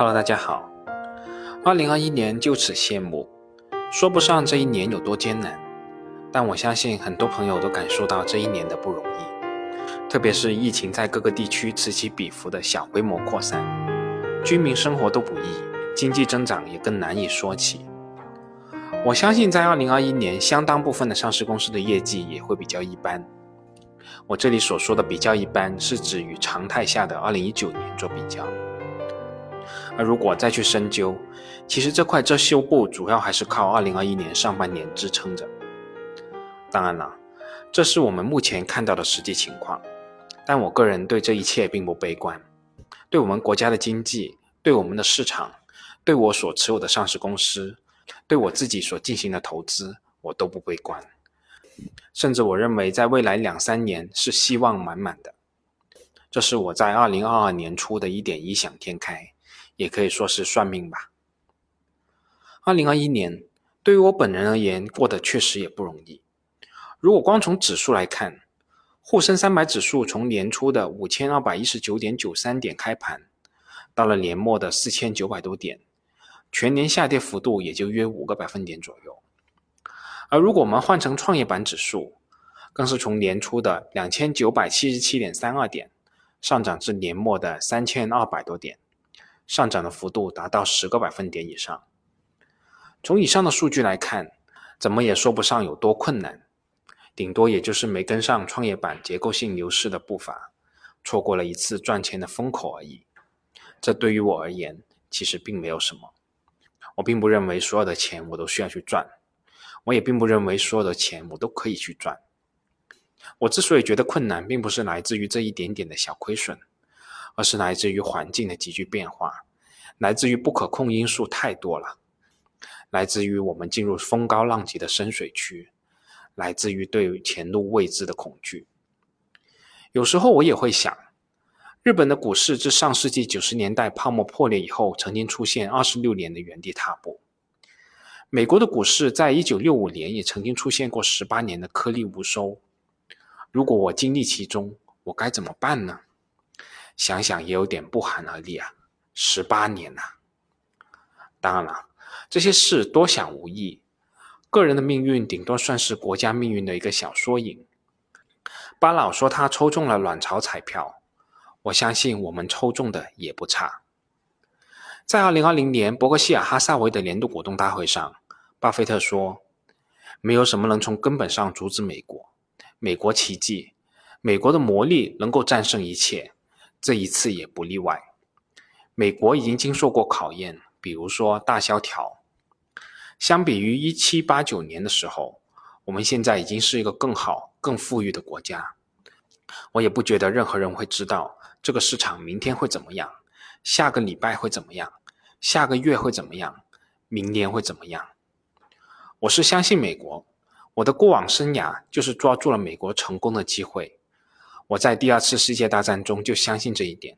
Hello，大家好。二零二一年就此谢幕，说不上这一年有多艰难，但我相信很多朋友都感受到这一年的不容易。特别是疫情在各个地区此起彼伏的小规模扩散，居民生活都不易，经济增长也更难以说起。我相信在二零二一年，相当部分的上市公司的业绩也会比较一般。我这里所说的比较一般，是指与常态下的二零一九年做比较。而如果再去深究，其实这块遮羞布主要还是靠二零二一年上半年支撑着。当然了，这是我们目前看到的实际情况，但我个人对这一切并不悲观。对我们国家的经济，对我们的市场，对我所持有的上市公司，对我自己所进行的投资，我都不悲观。甚至我认为，在未来两三年是希望满满的。这是我在二零二二年初的一点异想天开。也可以说是算命吧。二零二一年对于我本人而言，过得确实也不容易。如果光从指数来看，沪深三百指数从年初的五千二百一十九点九三点开盘，到了年末的四千九百多点，全年下跌幅度也就约五个百分点左右。而如果我们换成创业板指数，更是从年初的两千九百七十七点三二点，上涨至年末的三千二百多点。上涨的幅度达到十个百分点以上。从以上的数据来看，怎么也说不上有多困难，顶多也就是没跟上创业板结构性牛市的步伐，错过了一次赚钱的风口而已。这对于我而言，其实并没有什么。我并不认为所有的钱我都需要去赚，我也并不认为所有的钱我都可以去赚。我之所以觉得困难，并不是来自于这一点点的小亏损。而是来自于环境的急剧变化，来自于不可控因素太多了，来自于我们进入风高浪急的深水区，来自于对前路未知的恐惧。有时候我也会想，日本的股市自上世纪九十年代泡沫破裂以后，曾经出现二十六年的原地踏步；美国的股市在一九六五年也曾经出现过十八年的颗粒无收。如果我经历其中，我该怎么办呢？想想也有点不寒而栗啊！十八年呐，当然了，这些事多想无益，个人的命运顶多算是国家命运的一个小缩影。巴老说他抽中了卵巢彩票，我相信我们抽中的也不差。在二零二零年伯克希尔哈萨维的年度股东大会上，巴菲特说：“没有什么能从根本上阻止美国，美国奇迹，美国的魔力能够战胜一切。”这一次也不例外。美国已经经受过考验，比如说大萧条。相比于一七八九年的时候，我们现在已经是一个更好、更富裕的国家。我也不觉得任何人会知道这个市场明天会怎么样，下个礼拜会怎么样，下个月会怎么样，明年会怎么样。我是相信美国，我的过往生涯就是抓住了美国成功的机会。我在第二次世界大战中就相信这一点。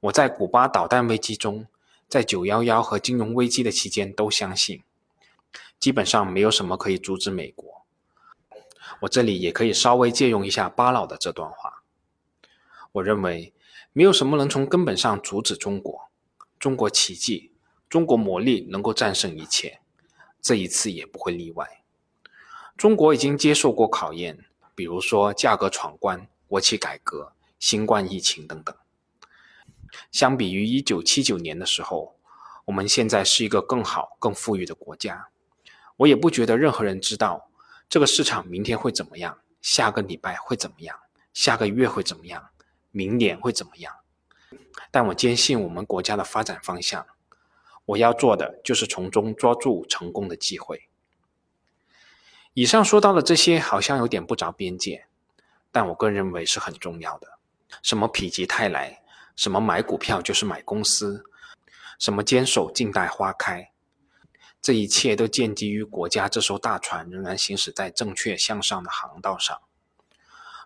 我在古巴导弹危机中，在九幺幺和金融危机的期间都相信。基本上没有什么可以阻止美国。我这里也可以稍微借用一下巴老的这段话。我认为没有什么能从根本上阻止中国。中国奇迹，中国魔力能够战胜一切，这一次也不会例外。中国已经接受过考验，比如说价格闯关。国企改革、新冠疫情等等，相比于一九七九年的时候，我们现在是一个更好、更富裕的国家。我也不觉得任何人知道这个市场明天会怎么样，下个礼拜会怎么样，下个月会怎么样，明年会怎么样。但我坚信我们国家的发展方向。我要做的就是从中抓住成功的机会。以上说到的这些，好像有点不着边界。但我个人认为是很重要的。什么否极泰来，什么买股票就是买公司，什么坚守静待花开，这一切都建基于国家这艘大船仍然行驶在正确向上的航道上。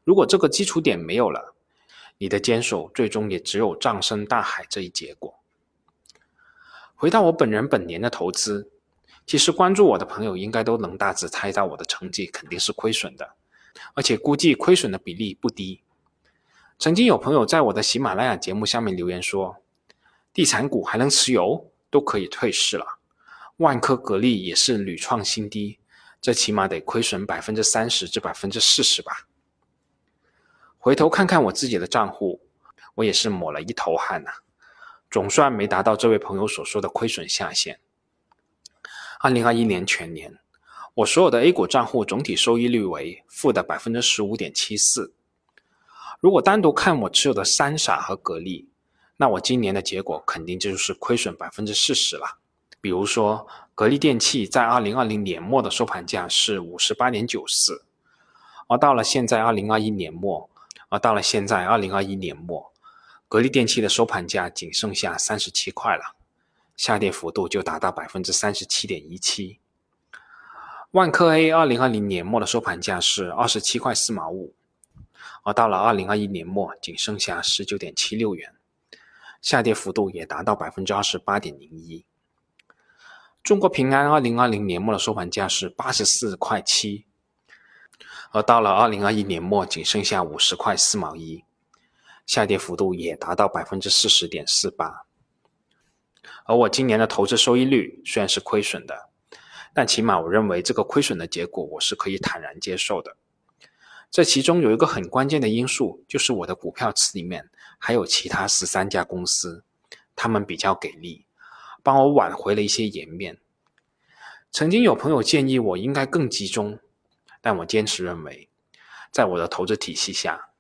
如果这个基础点没有了，你的坚守最终也只有葬身大海这一结果。回到我本人本年的投资，其实关注我的朋友应该都能大致猜到我的成绩肯定是亏损的。而且估计亏损的比例不低。曾经有朋友在我的喜马拉雅节目下面留言说：“地产股还能持有，都可以退市了。万科、格力也是屡创新低，这起码得亏损百分之三十至百分之四十吧。回头看看我自己的账户，我也是抹了一头汗呐，总算没达到这位朋友所说的亏损下限。二零二一年全年，我所有的 A 股账户总体收益率为负的百分之十五点七四。如果单独看我持有的三傻和格力，那我今年的结果肯定就是亏损百分之四十了。比如说，格力电器在二零二零年末的收盘价是五十八点九四，而到了现在二零二一年末，而到了现在二零二一年末，格力电器的收盘价仅剩下三十七块了，下跌幅度就达到百分之三十七点一七。万科 A 二零二零年末的收盘价是二十七块四毛五，而到了二零二一年末，仅剩下十九点七六元，下跌幅度也达到百分之二十八点零一。中国平安二零二零年末的收盘价是八十四块七，而到了二零二一年末仅剩下五十块四毛一，下跌幅度也达到百分之四十点四八。而我今年的投资收益率虽然是亏损的，但起码我认为这个亏损的结果我是可以坦然接受的。这其中有一个很关键的因素，就是我的股票池里面还有其他十三家公司，他们比较给力。帮我挽回了一些颜面。曾经有朋友建议我应该更集中，但我坚持认为，在我的投资体系下，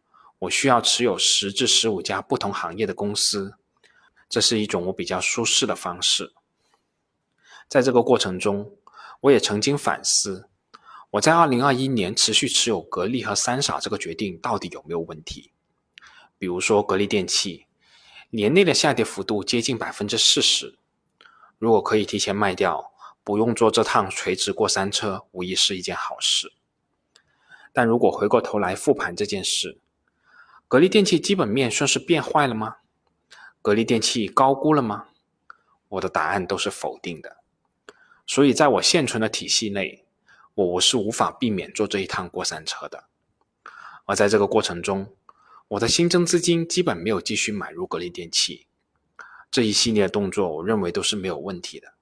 我需要持有十至十五家不同行业的公司，这是一种我比较舒适的方式。在这个过程中，我也曾经反思，我在二零二一年持续持有格力和三傻这个决定到底有没有问题？比如说格力电器，年内的下跌幅度接近百分之四十。如果可以提前卖掉，不用做这趟垂直过山车，无疑是一件好事。但如果回过头来复盘这件事，格力电器基本面算是变坏了吗？格力电器高估了吗？我的答案都是否定的。所以，在我现存的体系内，我我是无法避免坐这一趟过山车的。而在这个过程中，我的新增资金基本没有继续买入格力电器。这一系列动作，我认为都是没有问题的。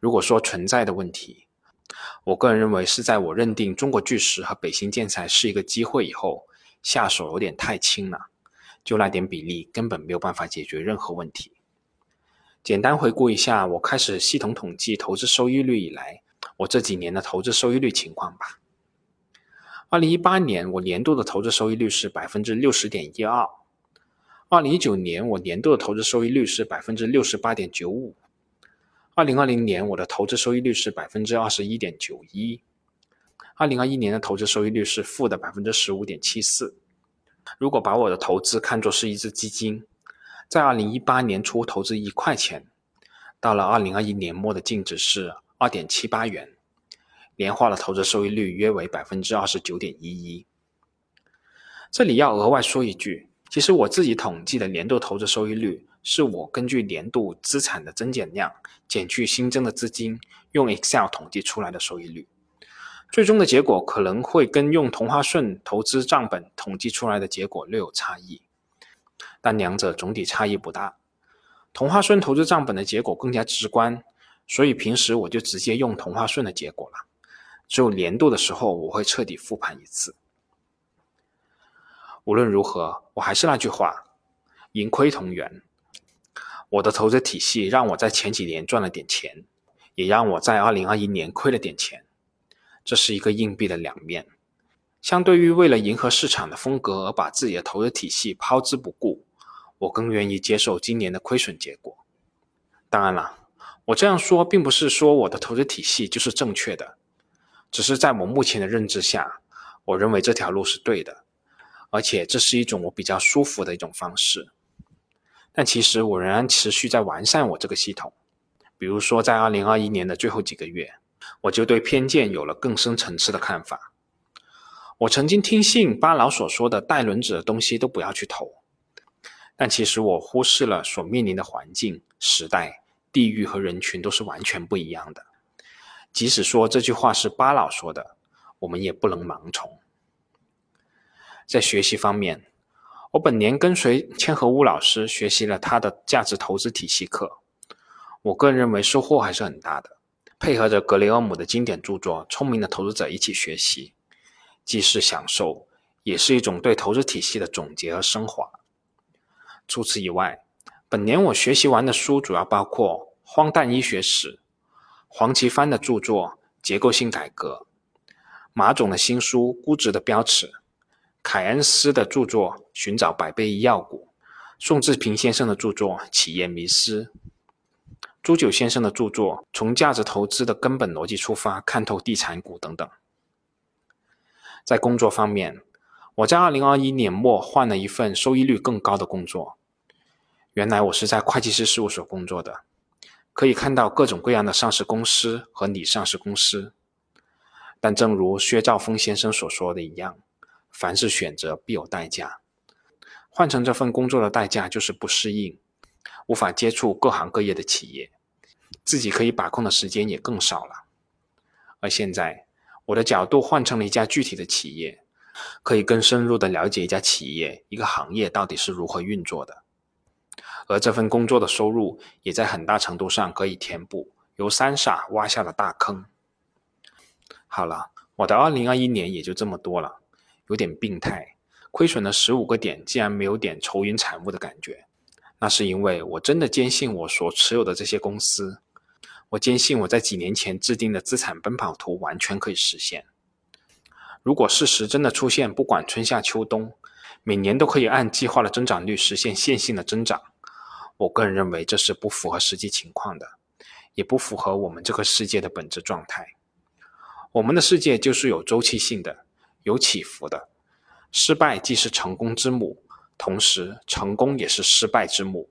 如果说存在的问题，我个人认为是在我认定中国巨石和北新建材是一个机会以后，下手有点太轻了，就那点比例根本没有办法解决任何问题。简单回顾一下我开始系统统计投资收益率以来，我这几年的投资收益率情况吧。二零一八年我年度的投资收益率是百分之六十点一二。二零一九年，我年度的投资收益率是百分之六十八点九五。二零二零年，我的投资收益率是百分之二十一点九一。二零二一年的投资收益率是负的百分之十五点七四。如果把我的投资看作是一只基金，在二零一八年初投资一块钱，到了二零二一年末的净值是二点七八元，年化的投资收益率约为百分之二十九点一一。这里要额外说一句。其实我自己统计的年度投资收益率，是我根据年度资产的增减量减去新增的资金，用 Excel 统计出来的收益率。最终的结果可能会跟用同花顺投资账本统计出来的结果略有差异，但两者总体差异不大。同花顺投资账本的结果更加直观，所以平时我就直接用同花顺的结果了。只有年度的时候，我会彻底复盘一次。无论如何，我还是那句话，盈亏同源。我的投资体系让我在前几年赚了点钱，也让我在二零二一年亏了点钱。这是一个硬币的两面。相对于为了迎合市场的风格而把自己的投资体系抛之不顾，我更愿意接受今年的亏损结果。当然了，我这样说并不是说我的投资体系就是正确的，只是在我目前的认知下，我认为这条路是对的。而且这是一种我比较舒服的一种方式，但其实我仍然持续在完善我这个系统。比如说，在二零二一年的最后几个月，我就对偏见有了更深层次的看法。我曾经听信巴老所说的带轮子的东西都不要去投，但其实我忽视了所面临的环境、时代、地域和人群都是完全不一样的。即使说这句话是巴老说的，我们也不能盲从。在学习方面，我本年跟随千和屋老师学习了他的价值投资体系课，我个人认为收获还是很大的。配合着格雷厄姆的经典著作《聪明的投资者》一起学习，既是享受，也是一种对投资体系的总结和升华。除此以外，本年我学习完的书主要包括《荒诞医学史》、黄奇帆的著作《结构性改革》、马总的新书《估值的标尺》。凯恩斯的著作《寻找百倍医药股》，宋志平先生的著作《企业迷失》，朱九先生的著作《从价值投资的根本逻辑出发看透地产股》等等。在工作方面，我在2021年末换了一份收益率更高的工作。原来我是在会计师事务所工作的，可以看到各种各样的上市公司和拟上市公司。但正如薛兆丰先生所说的一样。凡是选择必有代价，换成这份工作的代价就是不适应，无法接触各行各业的企业，自己可以把控的时间也更少了。而现在，我的角度换成了一家具体的企业，可以更深入的了解一家企业、一个行业到底是如何运作的。而这份工作的收入也在很大程度上可以填补由三傻挖下的大坑。好了，我的二零二一年也就这么多了。有点病态，亏损了十五个点，竟然没有点愁云惨雾的感觉。那是因为我真的坚信我所持有的这些公司，我坚信我在几年前制定的资产奔跑图完全可以实现。如果事实真的出现，不管春夏秋冬，每年都可以按计划的增长率实现线性的增长，我个人认为这是不符合实际情况的，也不符合我们这个世界的本质状态。我们的世界就是有周期性的。有起伏的，失败既是成功之母，同时成功也是失败之母。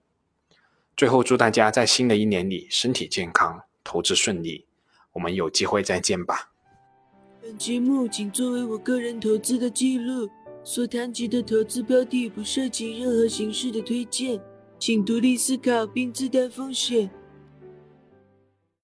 最后，祝大家在新的一年里身体健康，投资顺利。我们有机会再见吧。本节目仅作为我个人投资的记录，所谈及的投资标的不涉及任何形式的推荐，请独立思考并自担风险。